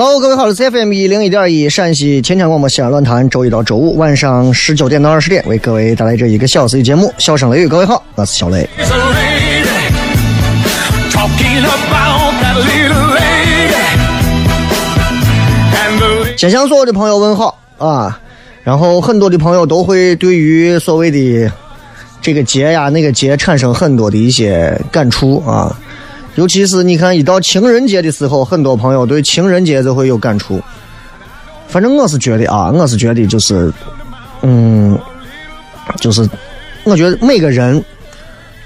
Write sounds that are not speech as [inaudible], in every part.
Hello，各位好，我是 FM 一零一点一陕西秦腔广播西安论坛，周一到周五晚上十九点到二十点为各位带来这一个小时的节目《笑声雷雨》。各位好，我是小雷。先向所有的朋友问好啊！然后很多的朋友都会对于所谓的这个节呀、那个节产生很多的一些感触啊。尤其是你看，一到情人节的时候，很多朋友对情人节就会有感触。反正我是觉得啊，我是觉得就是，嗯，就是我觉得每个人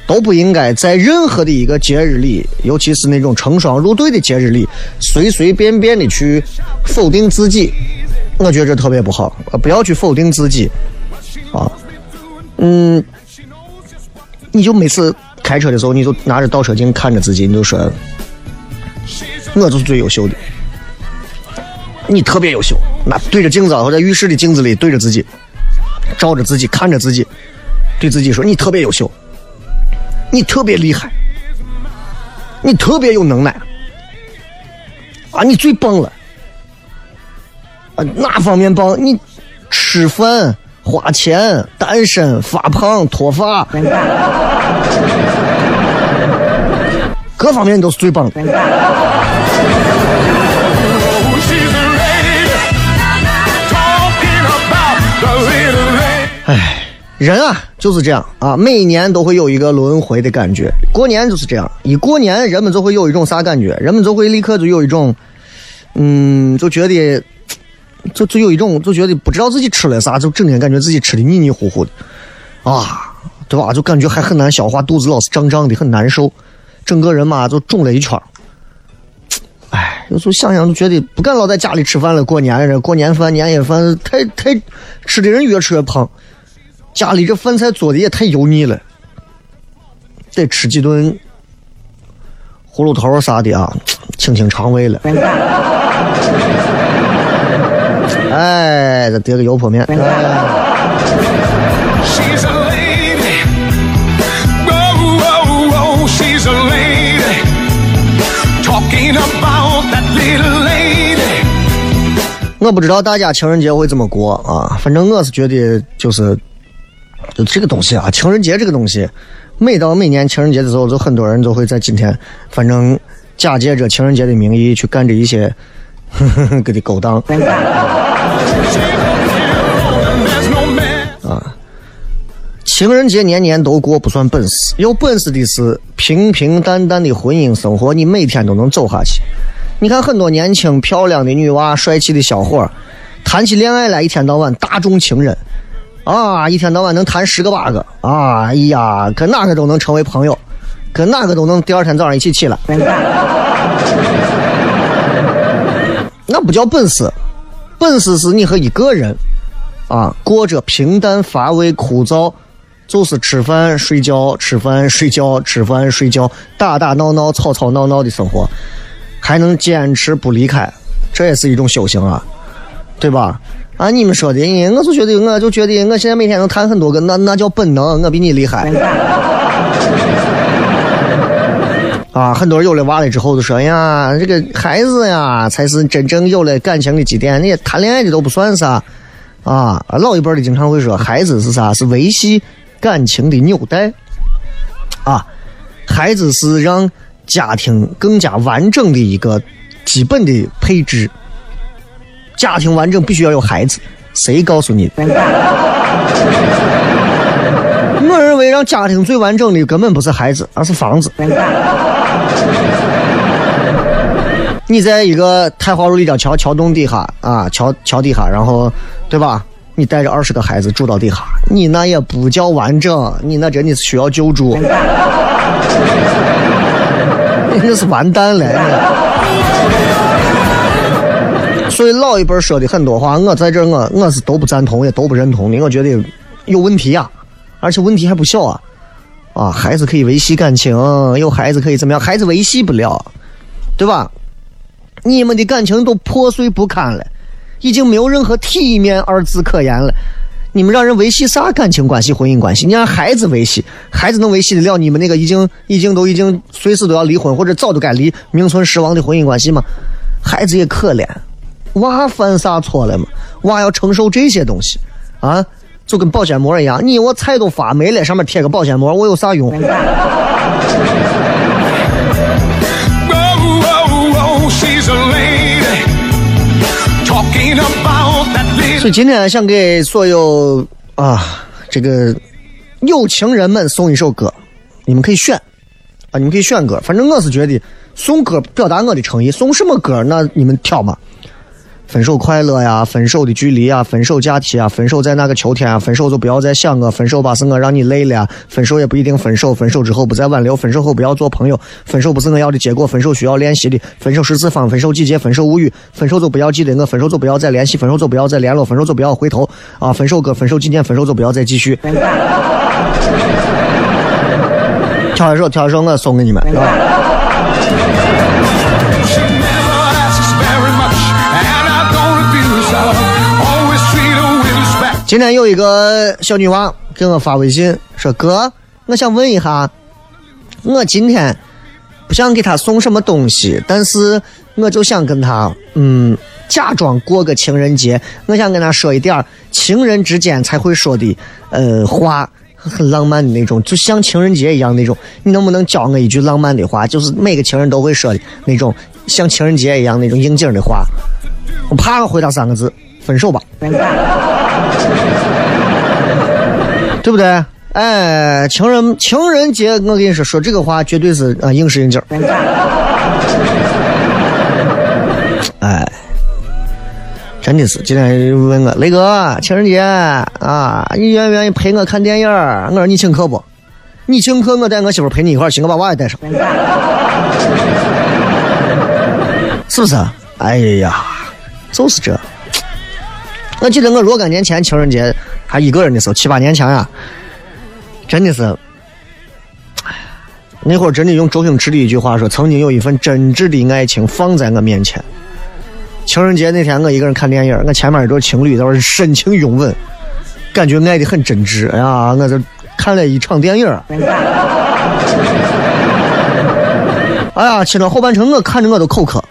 都不应该在任何的一个节日里，尤其是那种成双入对的节日里，随随便便的去否定自己。我觉得这特别不好，不要去否定自己啊。嗯，你就每次开车的时候，你就拿着倒车镜看着自己，你就说，我就是最优秀的。你特别优秀，那对着镜子或者浴室的镜子里对着自己，照着自己看着自己，对自己说你特别优秀，你特别厉害，你特别有能耐。啊，你最棒了。啊，哪方面棒？你吃饭、花钱、单身、发胖、脱发，[laughs] 各方面你都是最棒的。人啊就是这样啊，每年都会有一个轮回的感觉。过年就是这样，一过年人们就会有一种啥感觉？人们就会立刻就有一种，嗯，就觉得，就就有一种就觉得不知道自己吃了啥，就整天感觉自己吃的腻腻乎乎的，啊，对吧？就感觉还很难消化，肚子老是胀胀的，很难受，整个人嘛就肿了一圈儿。哎，有时候想想就觉得不敢老在家里吃饭了。过年这过年饭、年夜饭太太吃的人越吃越胖，家里这饭菜做的也太油腻了，得吃几顿葫芦头啥的啊，清清肠胃了。[laughs] 哎，再叠个油泼面。哎我不知道大家情人节会怎么过啊，反正我是觉得就是，就这个东西啊，情人节这个东西，每到每年情人节的时候，就很多人都会在今天，反正假借着情人节的名义去干这一些，呵呵呵，给的勾当。啊情人节年年都过不算本事，有本事的是平平淡淡的婚姻生活，你每天都能走下去。你看很多年轻漂亮的女娃、帅气的小伙，谈起恋爱来一天到晚大众情人，啊，一天到晚能谈十个八个，啊，哎呀，跟哪个都能成为朋友，跟哪个都能第二天早上一起起来。那不叫本事，本事是你和一个人啊过着平淡乏味、枯燥。就是吃饭睡觉，吃饭睡觉，吃饭睡觉，打打闹闹，吵吵闹闹的生活，还能坚持不离开，这也是一种修行啊，对吧？啊，你们说的，哎我就觉得，我就觉得，我现在每天能谈很多个，那那叫本能，我比你厉害。[laughs] 啊，很多人有了娃了之后就说，哎呀，这个孩子呀，才是真正有了感情的基点，那些谈恋爱的都不算啥。啊，老一辈的经常会说，孩子是啥？是维系感情的纽带。啊，孩子是让家庭更加完整的一个基本的配置。家庭完整必须要有孩子，谁告诉你的？[laughs] 我认为让家庭最完整的根本不是孩子，而是房子。你在一个太华路立交桥桥洞底下啊，桥桥底下，然后对吧？你带着二十个孩子住到底下，你那也不叫完整，你那真的是需要救助，你 [laughs] 那是完蛋了。所以老一辈说的很多话，我在这我我是都不赞同，也都不认同的。我觉得有问题呀、而且问题还不小啊！啊，孩子可以维系感情，有孩子可以怎么样？孩子维系不了，对吧？你们的感情都破碎不堪了，已经没有任何体面二字可言了。你们让人维系啥感情关系、婚姻关系？你让孩子维系，孩子能维系得了你们那个已经、已经都已经随时都要离婚或者早都该离、名存实亡的婚姻关系吗？孩子也可怜，娃犯啥错了嘛？娃要承受这些东西啊，就跟保鲜膜一样，你我菜都发霉了，上面贴个保鲜膜，我有啥用？[laughs] 所以今天想给所有啊这个有情人们送一首歌，你们可以选啊，你们可以选歌。反正我是觉得送歌表达我的诚意，送什么歌那你们挑嘛。分手快乐呀，分手的距离啊，分手假期啊，分手在那个秋天啊，分手就不要再想我，分手吧是我让你累了啊，分手也不一定分手，分手之后不再挽留，分手后不要做朋友，分手不是我要的结果，分手需要练习的，分手十次方，分手季节，分手无语，分手就不要记得我，分手就不要再联系，分手就不要再联络，分手就不要回头啊，分手歌，分手纪念，分手就不要再继续。挑一首，挑一首，我送给你们。啊今天有一个小女娃给我发微信说：“哥，我想问一下，我今天不想给她送什么东西，但是我就想跟她，嗯，假装过个情人节，我想跟她说一点情人之间才会说的，呃，话。”很浪漫的那种，就像情人节一样那种。你能不能教我一句浪漫的话？就是每个情人都会说的那种，像情人节一样那种应景的话。我啪回答三个字：分手吧。[laughs] [laughs] 对不对？哎，情人情人节，我跟你说，说这个话绝对是啊、应时应景儿。哎，真的是，今天问我雷哥，情人节啊，你愿不愿意陪我看电影？我说你请客不？你请客，我带我媳妇陪你一块儿去，我把娃也带上，是不是？哎呀，就是这。我记得我若干年前情人节还一个人的时候，七八年前呀、真的是，哎那会儿真的用周星驰的一句话说，曾经有一份真挚的爱情放在我面前。情人节那天，我一个人看电影，我前面一对情侣在那深情拥吻，感觉爱的很真挚。哎呀，我这看了一场电影。[laughs] 哎呀，亲了后半程，我看着我都口渴。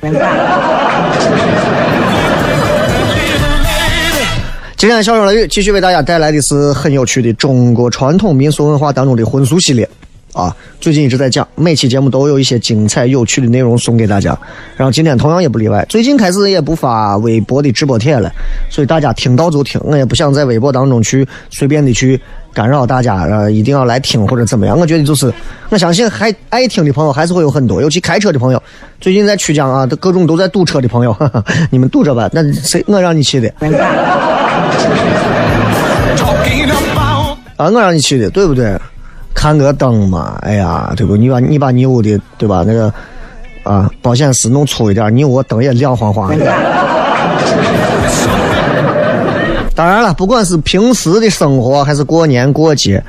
今天笑声雷雨继续为大家带来的是很有趣的中国传统民俗文化当中的婚俗系列啊，最近一直在讲，每期节目都有一些精彩有趣的内容送给大家。然后今天同样也不例外，最近开始也不发微博的直播帖了，所以大家听到就听，我也不想在微博当中去随便的去干扰大家，呃，一定要来听或者怎么样。我觉得就是，我相信还爱听的朋友还是会有很多，尤其开车的朋友，最近在曲江啊，各种都在堵车的朋友，哈 [laughs] 哈你们堵着吧，那谁我让你去的。啊，我让你去的，对不对？看个灯嘛，哎呀，对不？你把你把你屋的对吧？那个啊，保险丝弄粗一点，你屋灯也亮晃晃的。当然了，不管是平时的生活还是过年过节，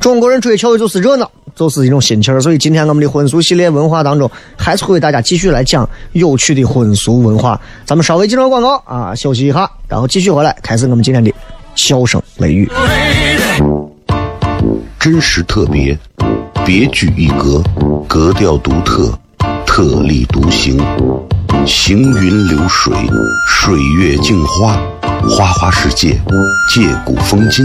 中国人追求的就是热闹，就是一种心情。所以今天我们的婚俗系列文化当中，还是会为大家继续来讲有趣的婚俗文化。咱们稍微进入广告啊，休息一下，然后继续回来，开始我们今天的笑声雷雨。真实特别，别具一格，格调独特，特立独行，行云流水，水月镜花，花花世界，借古风今，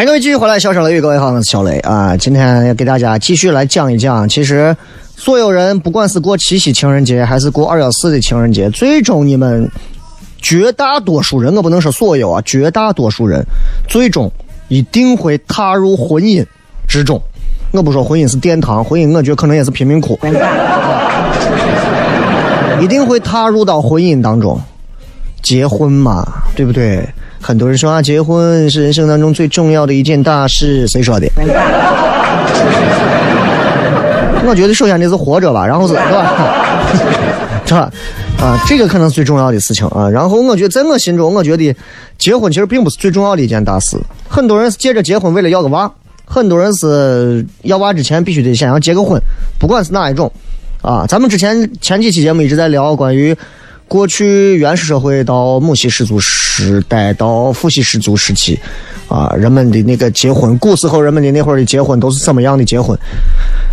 欢迎各位继续回来，笑声雷雨，各位好，我是小雷啊。今天要给大家继续来讲一讲，其实所有人不管是过七夕情人节，还是过二幺四的情人节，最终你们绝大多数人，我不能说所有啊，绝大多数人最终一定会踏入婚姻之中。我不说婚姻是殿堂，婚姻我觉得可能也是贫民窟，[laughs] 一定会踏入到婚姻当中。结婚嘛，对不对？很多人说啊，结婚是人生当中最重要的一件大事，谁说的？我觉得首先你是活着吧，然后是是吧？[laughs] 是吧？啊，这个可能是最重要的事情啊。然后我觉得在我心中，我觉得结婚其实并不是最重要的一件大事。很多人是借着结婚为了要个娃，很多人是要娃之前必须得先要结个婚，不管是哪一种啊。咱们之前前几期节目一直在聊关于。过去原始社会到母系氏族时代到父系氏族时期，啊，人们的那个结婚，古时候人们的那会儿的结婚都是怎么样的结婚？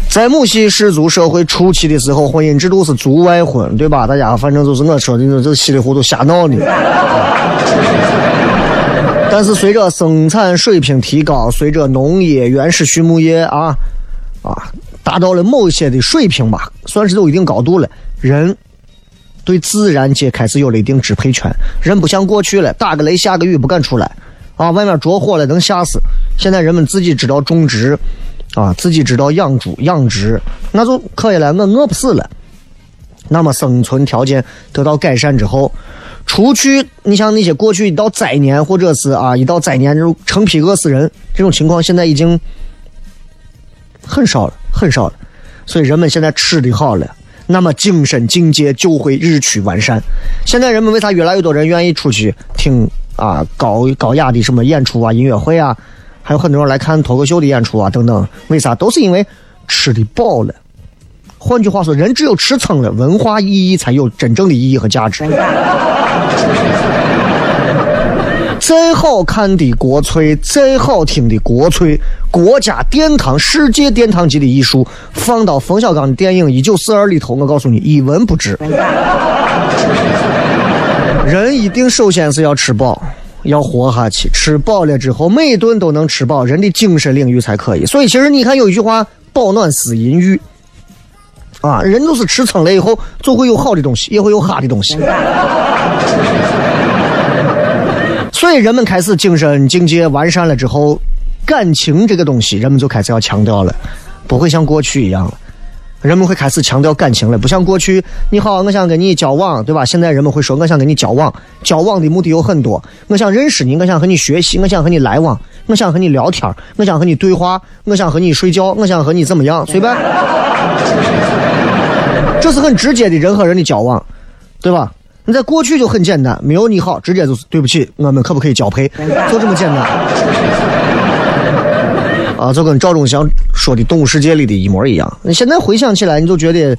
在母系氏族社会初期的时候，婚姻制度是族外婚，对吧？大家反正就是我说的，这稀里糊涂瞎闹的。但是随着生产水平提高，随着农业、原始畜牧业啊啊达到了某些的水平吧，算是有一定高度了，人。对自然界开始有了一定支配权，人不像过去了，打个雷下个雨不敢出来，啊，外面着火了能吓死。现在人们自己知道种植，啊，自己知道养猪养殖，那就可以了，我饿不死了。那么生存条件得到改善之后，除去，你像那些过去一到灾年或者是啊一到灾年就成批饿死人这种情况，现在已经很少了，很少了。所以人们现在吃的好了。那么精神境界就会日趋完善。现在人们为啥越来越多人愿意出去听啊高高雅的什么演出啊、音乐会啊，还有很多人来看脱口秀的演出啊等等？为啥？都是因为吃的饱了。换句话说，人只有吃撑了，文化意义才有真正的意义和价值。再好看的国粹，再好听的国粹，国家殿堂、世界殿堂级的艺术，放到冯小刚的电影《一九四二》里头，我告诉你，一文不值。人一定首先是要吃饱，要活下去。吃饱了之后，每顿都能吃饱，人的精神领域才可以。所以，其实你看有一句话：“饱暖思淫欲。”啊，人都是吃撑了以后，就会有好的东西，也会有哈的东西。所以人们开始精神境界完善了之后，感情这个东西，人们就开始要强调了，不会像过去一样了。人们会开始强调感情了，不像过去，你好，我想跟你交往，对吧？现在人们会说，我想跟你交往，交往的目的有很多，我想认识你，我想和你学习，我想和你来往，我想和你聊天，我想和你对话，我想和你睡觉，我想和你怎么样，随便。这是很直接的人和人的交往，对吧？你在过去就很简单，没有你好，直接就是对不起，我们可不可以交配？[laughs] 就这么简单。啊，就跟赵忠祥说的《动物世界》里的一模一样。你现在回想起来，你就觉得，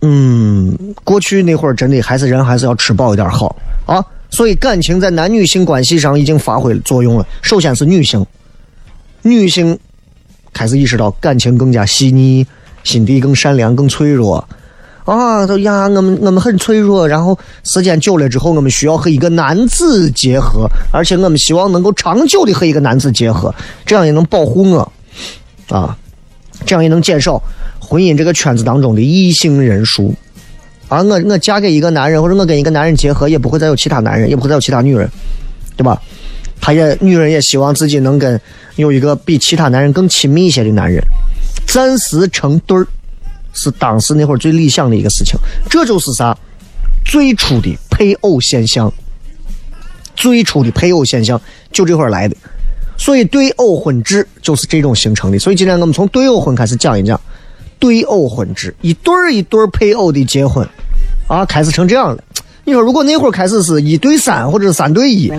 嗯，过去那会儿真的还是人还是要吃饱一点好啊。所以感情在男女性关系上已经发挥作用了。首先是女性，女性开始意识到感情更加细腻，心地更善良，更脆弱。啊，都呀，我们我们很脆弱，然后时间久了之后，我们需要和一个男子结合，而且我们希望能够长久的和一个男子结合，这样也能保护我，啊，这样也能减少婚姻这个圈子当中的异性人数。啊，我我嫁给一个男人，或者我跟一个男人结合，也不会再有其他男人，也不会再有其他女人，对吧？他也女人也希望自己能跟有一个比其他男人更亲密一些的男人，暂时成对儿。是当时那会儿最理想的一个事情，这就是啥？最初的配偶现象，最初的配偶现象就这会儿来的，所以对偶婚制就是这种形成的。所以今天我们从对偶婚开始讲一讲对偶婚制，一对儿一对儿配偶的结婚啊，开始成这样了。你说如果那会儿开始是一对三或者是三对一？[laughs]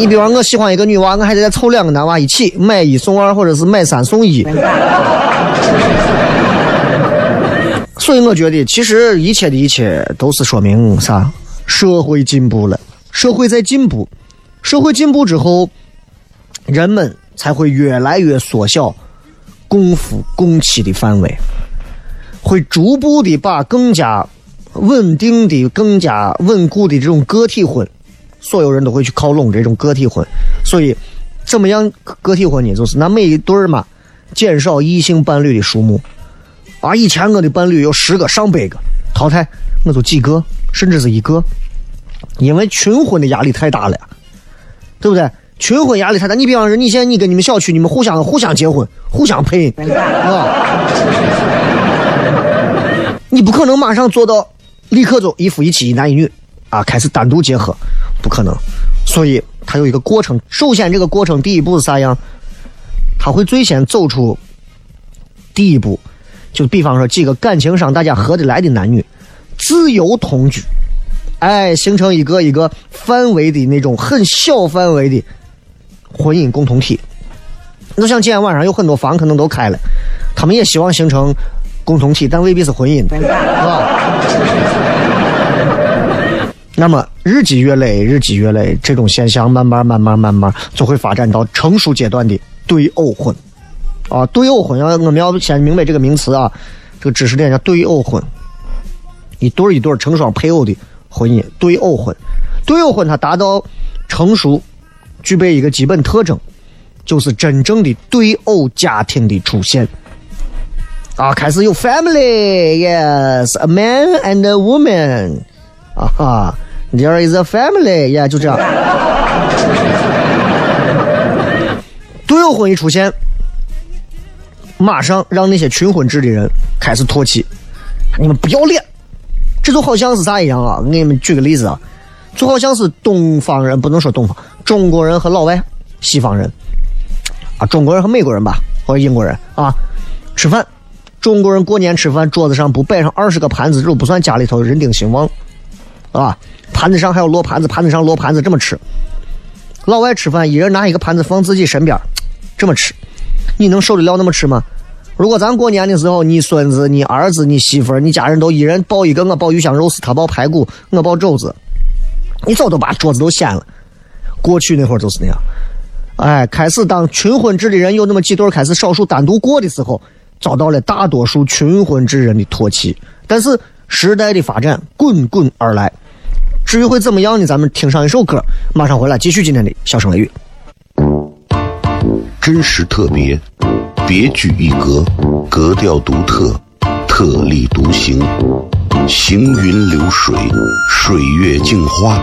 你比方我喜欢一个女娃，我还得再凑两个男娃一起买一送二，或者是买三送一。[laughs] 所以我觉得，其实一切的一切都是说明啥？社会进步了，社会在进步，社会进步之后，人们才会越来越缩小共夫共妻的范围，会逐步的把更加稳定的、更加稳固的这种个体婚。所有人都会去靠拢这种个体婚，所以怎么样个体婚呢？就是那每一对儿嘛，减少异性伴侣的数目。啊，以前我的伴侣有十个、上百个，淘汰我就几个，甚至是一个，因为群婚的压力太大了，对不对？群婚压力太大。你比方说，你现在你跟你们小区，你们互相互相结婚，互相配，啊，你不可能马上做到立刻就一夫一妻、一男一女啊，开始单独结合。不可能，所以它有一个过程。首先，这个过程第一步是啥样？他会最先走出第一步，就比方说几个感情上大家合得来的男女，自由同居，哎，形成一个一个范围的那种很小范围的婚姻共同体。就像今天晚上有很多房可能都开了，他们也希望形成共同体，但未必是婚姻，是吧？那么日积月累，日积月累，这种现象慢慢、慢慢、慢慢就会发展到成熟阶段的对偶婚，啊，对偶婚要我们要先明白这个名词啊，这个知识点叫对偶婚，一对一对成双配偶的婚姻，对偶婚，对偶婚它达到成熟，具备一个基本特征，就是真正的对偶家庭的出现，啊，开始有 family，yes，a man and a woman，啊哈。There is a family，呀，就这样。独有婚一出现，马上让那些群婚制的人开始唾弃，你们不要脸。这就好像是啥一样啊？给你们举个例子啊，就好像是东方人不能说东方，中国人和老外、西方人啊，中国人和美国人吧，或者英国人啊，吃饭中国人过年吃饭，桌子上不摆上二十个盘子，这都不算家里头人丁兴旺，啊，盘子上还有落盘子，盘子上落盘子这么吃。老外吃饭，一人拿一个盘子放自己身边，这么吃，你能受得了那么吃吗？如果咱过年的时候，你孙子、你儿子、你媳妇、你家人都一人抱一个，我抱鱼香肉丝，他抱排骨，我抱肘子，你早都把桌子都掀了。过去那会儿就是那样。哎，开始当群婚制的人有那么几对开始少数单独过的时候，遭到了大多数群婚制人的唾弃。但是时代的发展滚滚而来，至于会怎么样呢？咱们听上一首歌，马上回来继续今天的笑声雷雨。真实特别，别具一格，格调独特，特立独行，行云流水，水月镜花，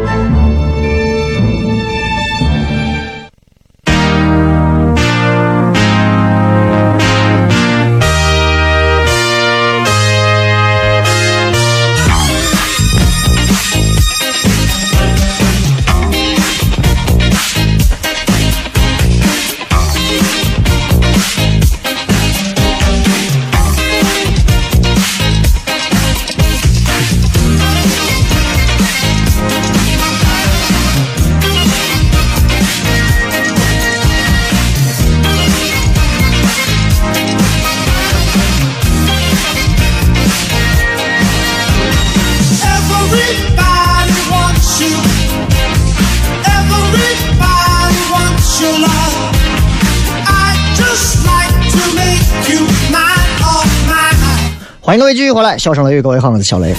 欢迎各位继续回来，笑声雷雨，各位好，我是小雷。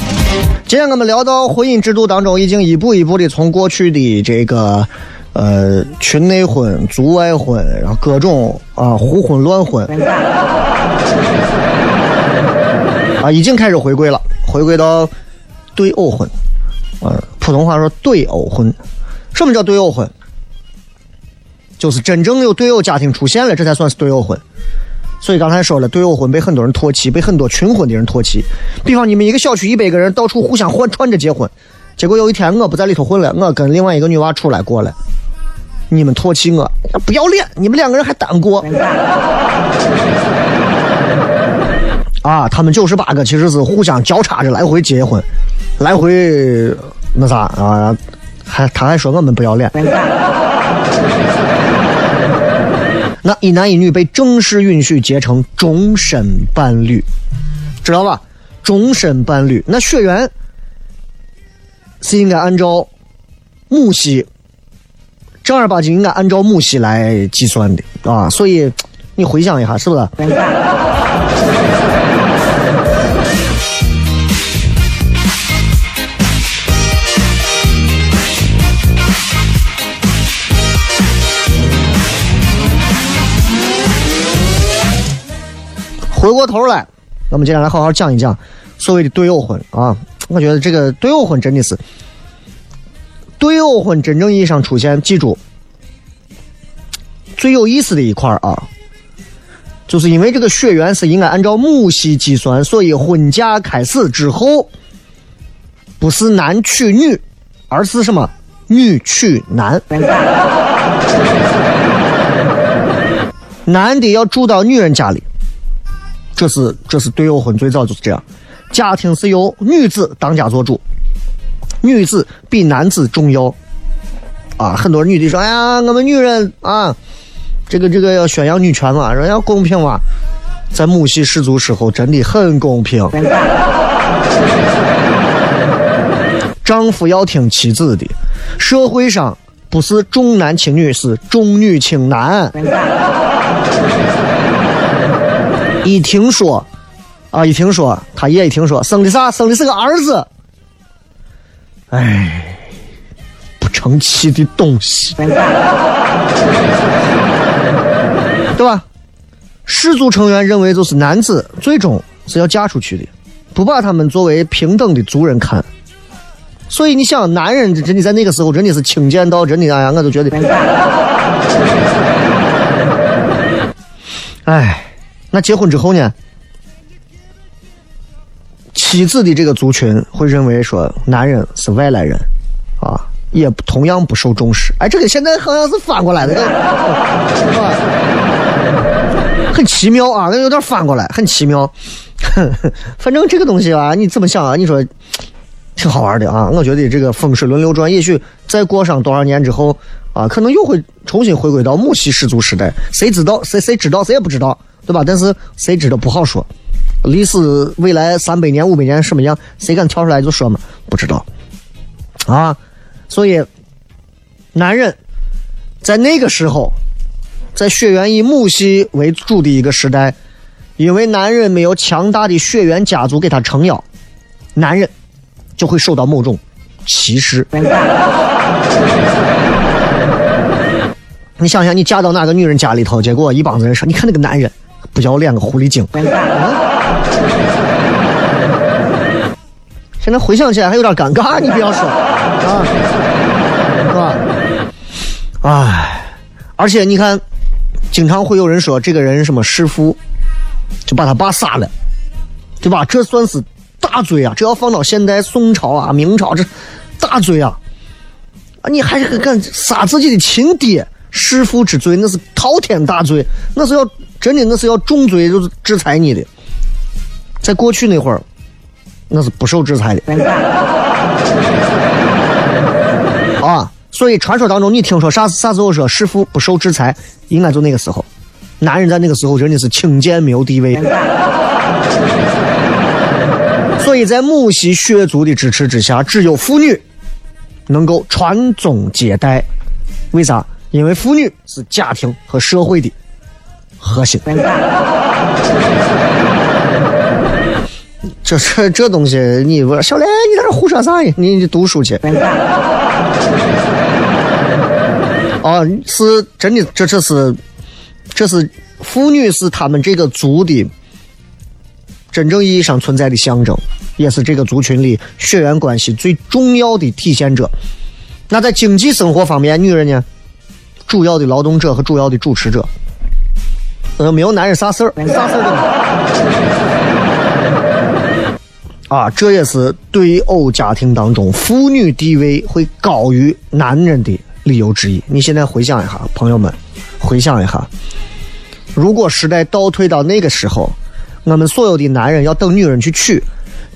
今天我们聊到婚姻制度当中，已经一步一步的从过去的这个呃群内婚、族外婚，然后各种啊胡婚乱婚啊，已经开始回归了，回归到对偶婚。呃，普通话说对偶婚。什么叫对偶婚？就是真正有对偶家庭出现了，这才算是对偶婚。所以刚才说了，对偶婚被很多人唾弃，被很多群婚的人唾弃。比方你们一个小区一百个人到处互相换串着结婚，结果有一天我不在里头混了，我跟另外一个女娃出来过了，你们唾弃我，不要脸！你们两个人还单过？[laughs] 啊，他们九十八个其实是互相交叉着来回结婚，来回那啥啊，还他还说我们不要脸。那一男一女被正式允许结成终身伴侣，知道吧？终身伴侣，那血缘是应该按照母系，正儿八经应该按照母系来计算的啊。所以你回想一下，是不是？回过头来，我们接下来好好讲一讲所谓的对偶婚啊。我觉得这个对偶婚真的是对偶婚真正意义上出现，记住最有意思的一块啊，就是因为这个血缘是应该按照母系计算，所以婚嫁开始之后不是男娶女，而是什么女娶男，[laughs] 男的要住到女人家里。这是这是对偶婚最早就是这样，家庭是由女子当家做主，女子比男子重要。啊，很多女的说：“哎呀，我们女人啊，这个这个要宣扬女权嘛，说要公平嘛。”在母系氏族时候，真的很公平。丈夫要听妻子的，社会上不是重男轻女，是重女轻男。一听说，啊，一听说，他爷一听说生的啥，生的是个儿子，哎，不成器的东西，对吧？氏族成员认为，就是男子最终是要嫁出去的，不把他们作为平等的族人看。所以你想，男人真的在那个时候真的是轻贱到真的，哎呀，我都觉得，[laughs] 哎。那结婚之后呢？妻子的这个族群会认为说男人是外来人，啊，也同样不受重视。哎，这个现在好像是反过来的，[laughs] 很奇妙啊，那有点反过来，很奇妙。[laughs] 反正这个东西吧，你怎么想啊？你说挺好玩的啊。我觉得这个风水轮流转，也许再过上多少年之后啊，可能又会重新回归到母系氏族时代。谁知道？谁谁知道？谁也不知道。对吧？但是谁知道不好说，历史未来三百年、五百年什么样？谁敢跳出来就说嘛？不知道啊！所以，男人在那个时候，在血缘以母系为主的一个时代，因为男人没有强大的血缘家族给他撑腰，男人就会受到某种歧视。[laughs] 你想想，你嫁到哪个女人家里头，结果一帮子人说：“你看那个男人。”不要脸个狐狸精！现在回想起来还有点尴尬，你不要说啊，是吧？哎，而且你看，经常会有人说这个人什么弑父，就把他爸杀了，对吧？这算是大罪啊！这要放到现代宋朝啊、明朝，这大罪啊！啊，你还是敢杀自己的亲爹？弑父之罪那是滔天大罪，那是要。真的那是要重罪，就是制裁你的。在过去那会儿，那是不受制裁的。啊，所以传说当中，你听说啥啥时候说弑父不受制裁，应该就那个时候。男人在那个时候真的是轻贱，没有地位。所以在母系血族的支持之下，只有妇女能够传宗接代。为啥？因为妇女是家庭和社会的。核心，这这这东西，你说小雷，你在这胡说啥呀？你你读书去。哦，是真的，这这是，这是妇女是他们这个族的真正意义上存在的象征，也是这个族群里血缘关系最重要的体现者。那在经济生活方面，女人呢，主要的劳动者和主要的主持者。呃，没有男人啥事儿，啥事儿都啊，这也是对偶家庭当中妇女地位会高于男人的理由之一。你现在回想一下，朋友们，回想一下，如果时代倒退到那个时候，我们所有的男人要等女人去娶，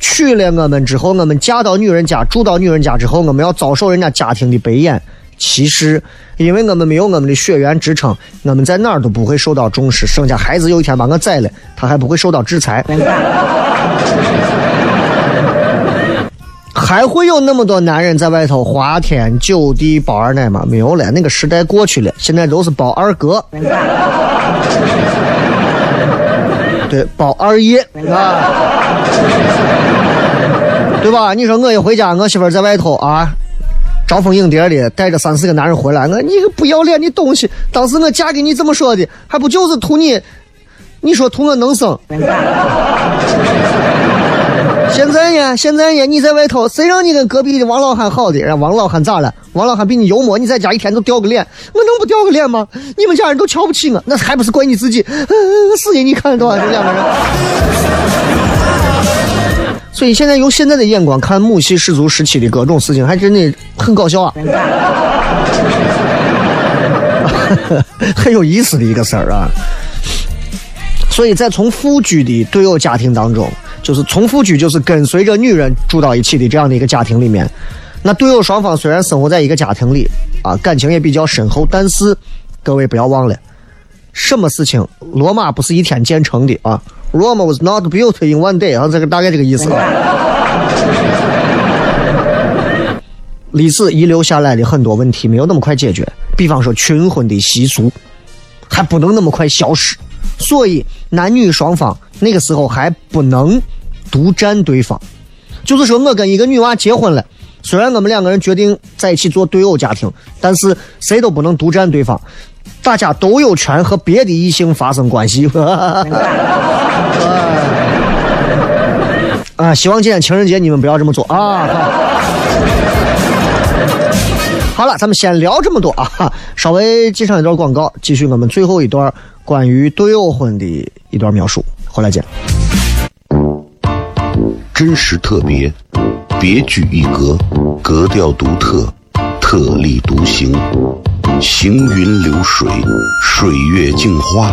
娶了我们之后，我们嫁到女人家，住到女人家之后，我们要遭受人家家庭的白眼。歧视，因为我们没有我们的血缘支撑，我们在哪儿都不会受到重视。生下孩子有一天把我宰了，他还不会受到制裁。还会有那么多男人在外头花天酒地包二奶吗？没有了，那个时代过去了，现在都是包二哥。对，包二爷啊，对吧？你说我一回家，我媳妇在外头啊。招蜂引蝶的，带着三四个男人回来，我你个不要脸的东西！当时我嫁给你怎么说的？还不就是图你？你说图我能生？[laughs] 现在呢？现在呢？你在外头，谁让你跟隔壁的王老汉好的？王老汉咋了？王老汉比你幽默，你在家一天都掉个脸，我能不掉个脸吗？你们家人都瞧不起我，那还不是怪你自己？死人！你看到这两个人。所以现在用现在的眼光看母系氏族时期的各种事情，还真的很搞笑啊，[laughs] 很有意思的一个事儿啊。所以在从夫居的对偶家庭当中，就是从夫居就是跟随着女人住到一起的这样的一个家庭里面，那对偶双方虽然生活在一个家庭里啊，感情也比较深厚，但是各位不要忘了，什么事情罗马不是一天建成的啊？Rome was not built in one day 啊，这个大概这个意思啊。历史遗留下来的很多问题没有那么快解决，比方说群婚的习俗，还不能那么快消失，所以男女双方那个时候还不能独占对方。就是说我跟一个女娃结婚了，虽然我们两个人决定在一起做对偶家庭，但是谁都不能独占对方，大家都有权和别的异性发生关系。[laughs] [laughs] 啊，希望今天情人节你们不要这么做啊！[laughs] 好了，咱们先聊这么多啊！稍微接上一段广告，继续我们最后一段关于对偶婚的一段描述。回来见。真实特别，别具一格，格调独特，特立独行，行云流水，水月镜花，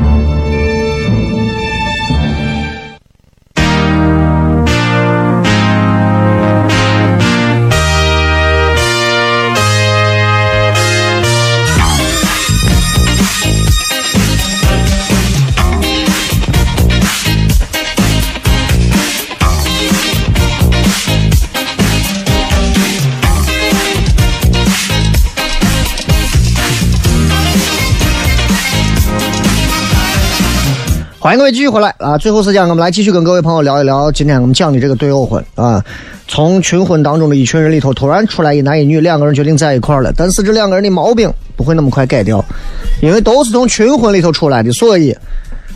欢迎各位继续回来啊！最后时间，我们来继续跟各位朋友聊一聊今天我们讲的这个对偶婚啊。从群婚当中的一群人里头，突然出来一男一女，两个人决定在一块了。但是这两个人的毛病不会那么快改掉，因为都是从群婚里头出来的，所以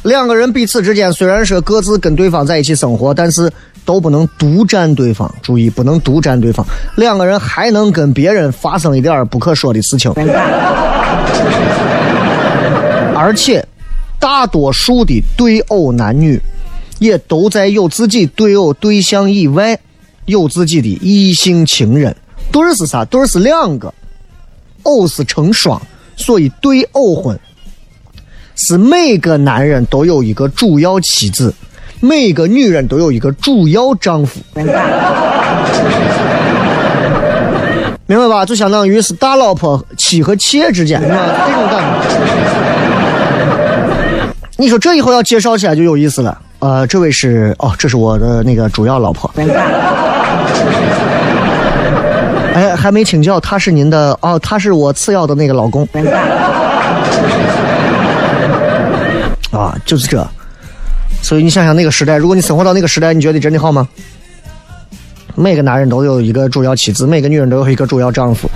两个人彼此之间虽然是各自跟对方在一起生活，但是都不能独占对方。注意，不能独占对方，两个人还能跟别人发生一点不可说的事情，而且。大多数的对偶男女，也都在有自己对偶对象以外，有自己的异性情人。对儿是啥？对儿是两个，偶是成双，所以对偶婚是每个男人都有一个主要妻子，每个女人都有一个主要丈夫。明白吧？就相当于是大老婆妻和妾之间，是吧？这种感觉。你说这以后要介绍起来就有意思了。呃，这位是哦，这是我的那个主要老婆。[laughs] 哎，还没请教，他是您的哦，他是我次要的那个老公。啊，就是这。所以你想想那个时代，如果你生活到那个时代，你觉得真的好吗？每个男人都有一个主要妻子，每个女人都有一个主要丈夫。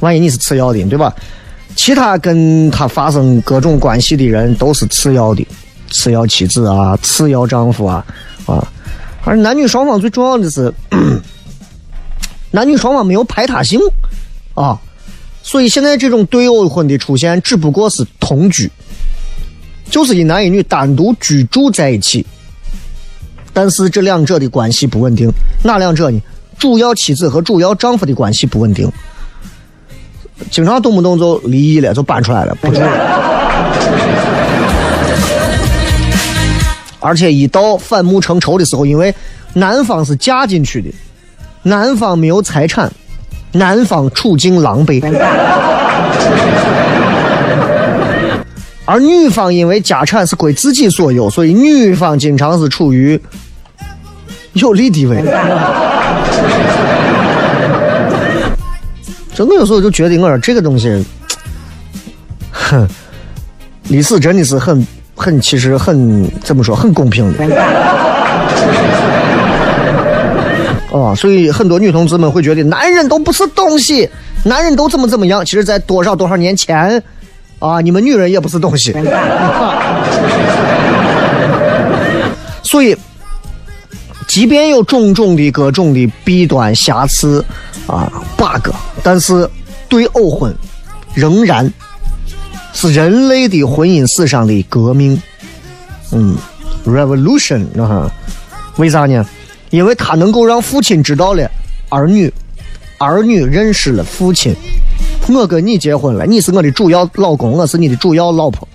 万一你是次要的，对吧？其他跟他发生各种关系的人都是次要的，次要妻子啊，次要丈夫啊，啊，而男女双方最重要的是，[clears throat] 男女双方没有排他性啊，所以现在这种对偶婚的出现只不过是同居，就是一男一女单独居住在一起，但是这两者的关系不稳定，哪两者呢？主要妻子和主要丈夫的关系不稳定。经常动不动就离异了，就搬出来了，不住。[laughs] 而且一到反目成仇的时候，因为男方是嫁进去的，男方没有财产，男方处境狼狈，[laughs] 而女方因为家产是归自己所有，所以女方经常是处于有利地位。真的有时候就觉得我说这个东西，哼，历史真的是很很，其实很怎么说，很公平的。[laughs] 哦，所以很多女同志们会觉得男人都不是东西，男人都怎么怎么样。其实，在多少多少年前，啊，你们女人也不是东西。[laughs] 所以，即便有种种的各种的弊端瑕疵啊 bug，但是对偶婚仍然是人类的婚姻史上的革命。嗯，revolution 啊，为啥呢？因为它能够让父亲知道了儿女，儿女认识了父亲。我跟你结婚了，你是我的主要老公，我是你的主要老婆。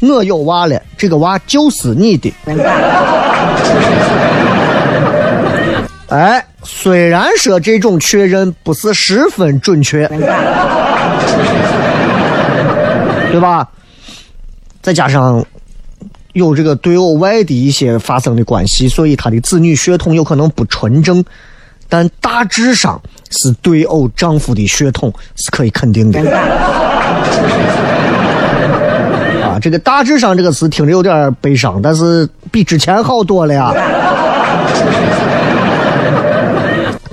我有娃了，这个娃就是你的。哎，虽然说这种确认不是十分准确，对吧？再加上有这个对偶外的一些发生的关系，所以他的子女血统有可能不纯正，但大致上是对偶丈夫的血统是可以肯定的。啊，这个“大致上”这个词听着有点悲伤，但是比之前好多了呀。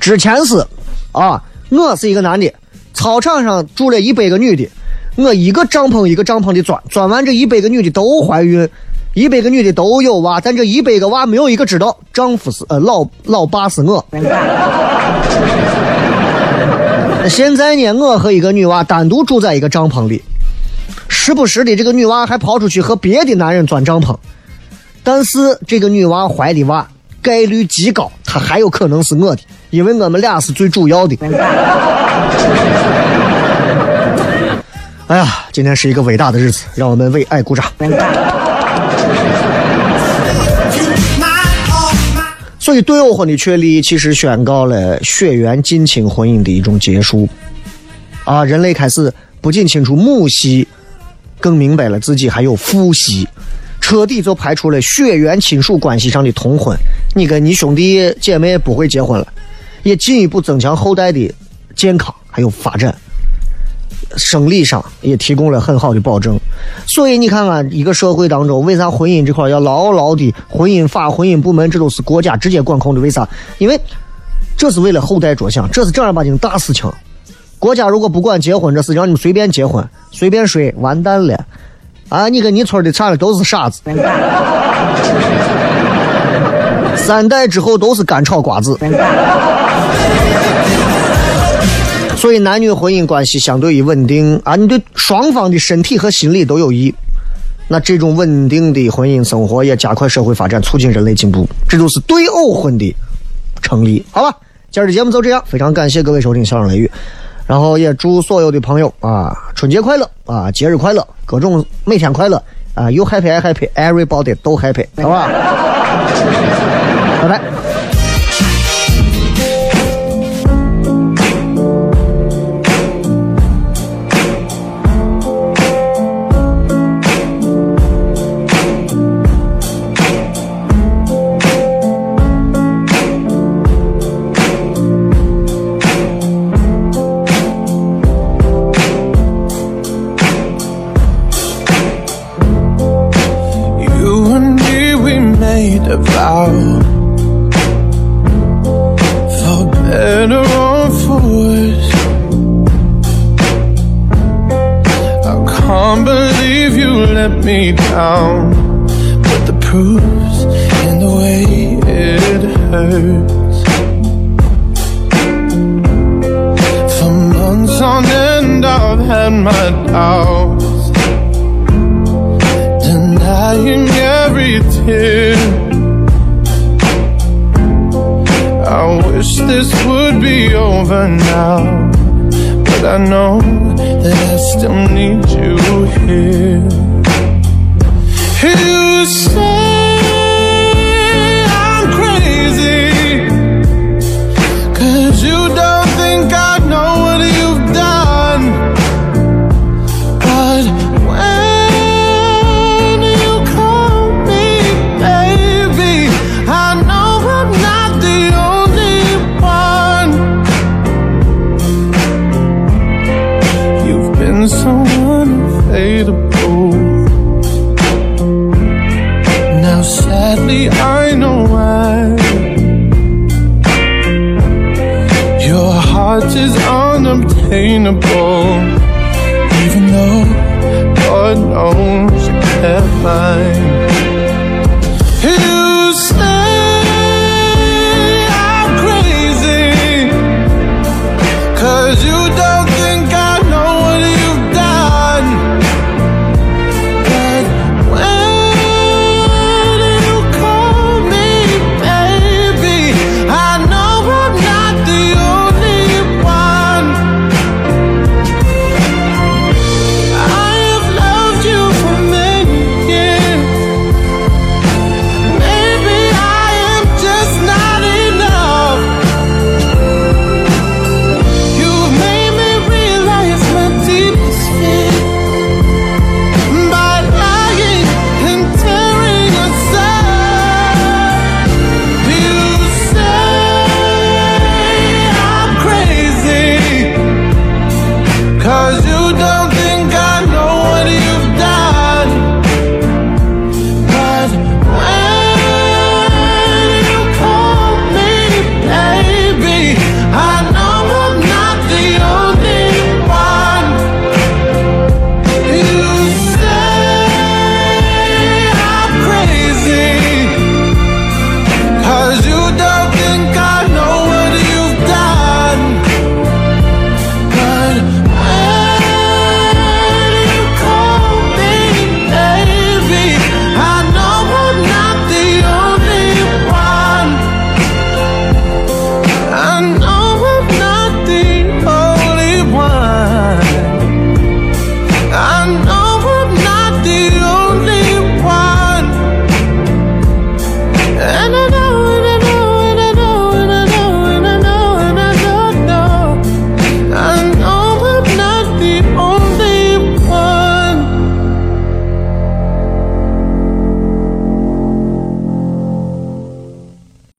之前是，啊，我是一个男的，操场上住了一百个女的，我一个帐篷一个帐篷的钻，钻完这一百个女的都怀孕，一百个女的都有娃，但这一百个娃没有一个知道丈夫是呃老老爸是我。[laughs] 现在呢，我和一个女娃单独住在一个帐篷里，时不时的这个女娃还跑出去和别的男人钻帐篷，但是这个女娃怀的娃概率极高，她还有可能是我的，因为我们俩是最主要的。哎呀，今天是一个伟大的日子，让我们为爱鼓掌。所以，对偶婚的确立，其实宣告了血缘近亲婚姻的一种结束。啊，人类开始不仅清楚母系，更明白了自己还有父系，彻底就排除了血缘亲属关系上的通婚。你跟你兄弟姐妹不会结婚了，也进一步增强后代的健康还有发展。生理上也提供了很好的保证，所以你看看一个社会当中，为啥婚姻这块要牢牢的婚姻法、婚姻部门，这都是国家直接管控的？为啥？因为这是为了后代着想，这是正儿八经大事情。国家如果不管结婚这事，让你们随便结婚、随便睡，完蛋了！啊，你跟你村的差的都是傻子，三代之后都是干炒瓜子。所以，男女婚姻关系相对于稳定啊，你对双方的身体和心理都有益。那这种稳定的婚姻生活也加快社会发展，促进人类进步，这就是对偶婚的成立。好吧，今儿的节目就这样，非常感谢各位收听《小声雷雨》，然后也祝所有的朋友啊春节快乐啊，节日快乐，各种每天快乐啊，You happy I happy，everybody 都 happy，好吧？拜拜。